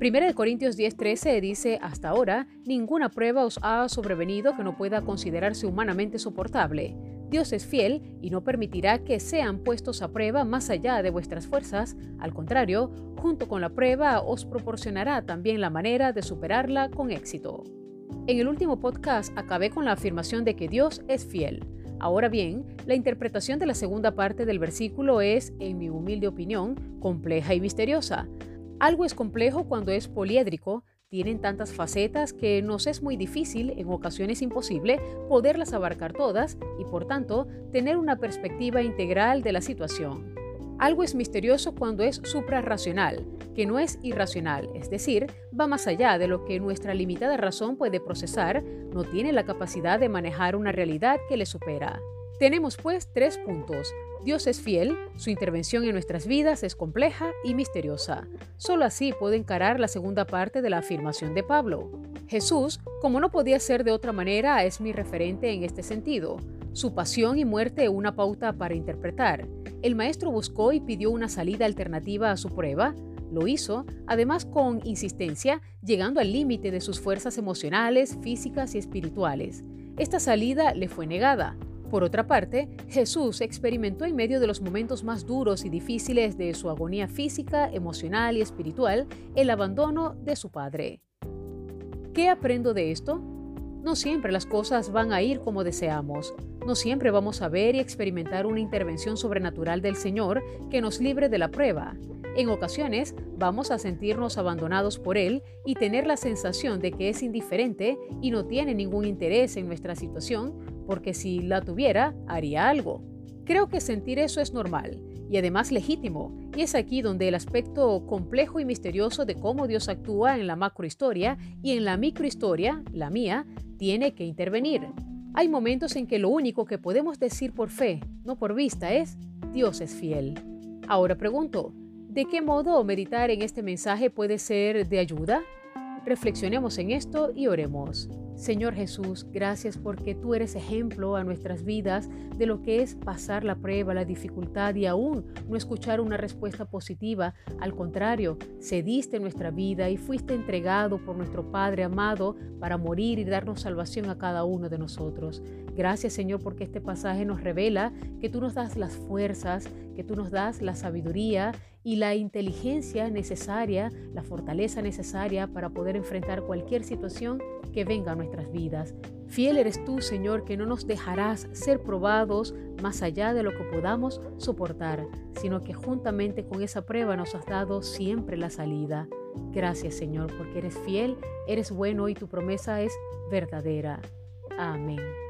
1 Corintios 10:13 dice, hasta ahora, ninguna prueba os ha sobrevenido que no pueda considerarse humanamente soportable. Dios es fiel y no permitirá que sean puestos a prueba más allá de vuestras fuerzas. Al contrario, junto con la prueba os proporcionará también la manera de superarla con éxito. En el último podcast acabé con la afirmación de que Dios es fiel. Ahora bien, la interpretación de la segunda parte del versículo es, en mi humilde opinión, compleja y misteriosa. Algo es complejo cuando es poliédrico, tienen tantas facetas que nos es muy difícil, en ocasiones imposible, poderlas abarcar todas y por tanto tener una perspectiva integral de la situación. Algo es misterioso cuando es suprarracional, que no es irracional, es decir, va más allá de lo que nuestra limitada razón puede procesar, no tiene la capacidad de manejar una realidad que le supera. Tenemos pues tres puntos. Dios es fiel, su intervención en nuestras vidas es compleja y misteriosa. Solo así puede encarar la segunda parte de la afirmación de Pablo. Jesús, como no podía ser de otra manera, es mi referente en este sentido. Su pasión y muerte una pauta para interpretar. El maestro buscó y pidió una salida alternativa a su prueba. Lo hizo, además con insistencia, llegando al límite de sus fuerzas emocionales, físicas y espirituales. Esta salida le fue negada. Por otra parte, Jesús experimentó en medio de los momentos más duros y difíciles de su agonía física, emocional y espiritual el abandono de su Padre. ¿Qué aprendo de esto? No siempre las cosas van a ir como deseamos. No siempre vamos a ver y experimentar una intervención sobrenatural del Señor que nos libre de la prueba. En ocasiones vamos a sentirnos abandonados por Él y tener la sensación de que es indiferente y no tiene ningún interés en nuestra situación porque si la tuviera, haría algo. Creo que sentir eso es normal y además legítimo, y es aquí donde el aspecto complejo y misterioso de cómo Dios actúa en la macrohistoria y en la microhistoria, la mía, tiene que intervenir. Hay momentos en que lo único que podemos decir por fe, no por vista, es Dios es fiel. Ahora pregunto, ¿de qué modo meditar en este mensaje puede ser de ayuda? Reflexionemos en esto y oremos. Señor Jesús, gracias porque tú eres ejemplo a nuestras vidas de lo que es pasar la prueba, la dificultad y aún no escuchar una respuesta positiva. Al contrario, cediste nuestra vida y fuiste entregado por nuestro Padre amado para morir y darnos salvación a cada uno de nosotros. Gracias Señor porque este pasaje nos revela que tú nos das las fuerzas, que tú nos das la sabiduría y la inteligencia necesaria, la fortaleza necesaria para poder enfrentar cualquier situación que venga a nuestras vidas. Fiel eres tú, Señor, que no nos dejarás ser probados más allá de lo que podamos soportar, sino que juntamente con esa prueba nos has dado siempre la salida. Gracias, Señor, porque eres fiel, eres bueno y tu promesa es verdadera. Amén.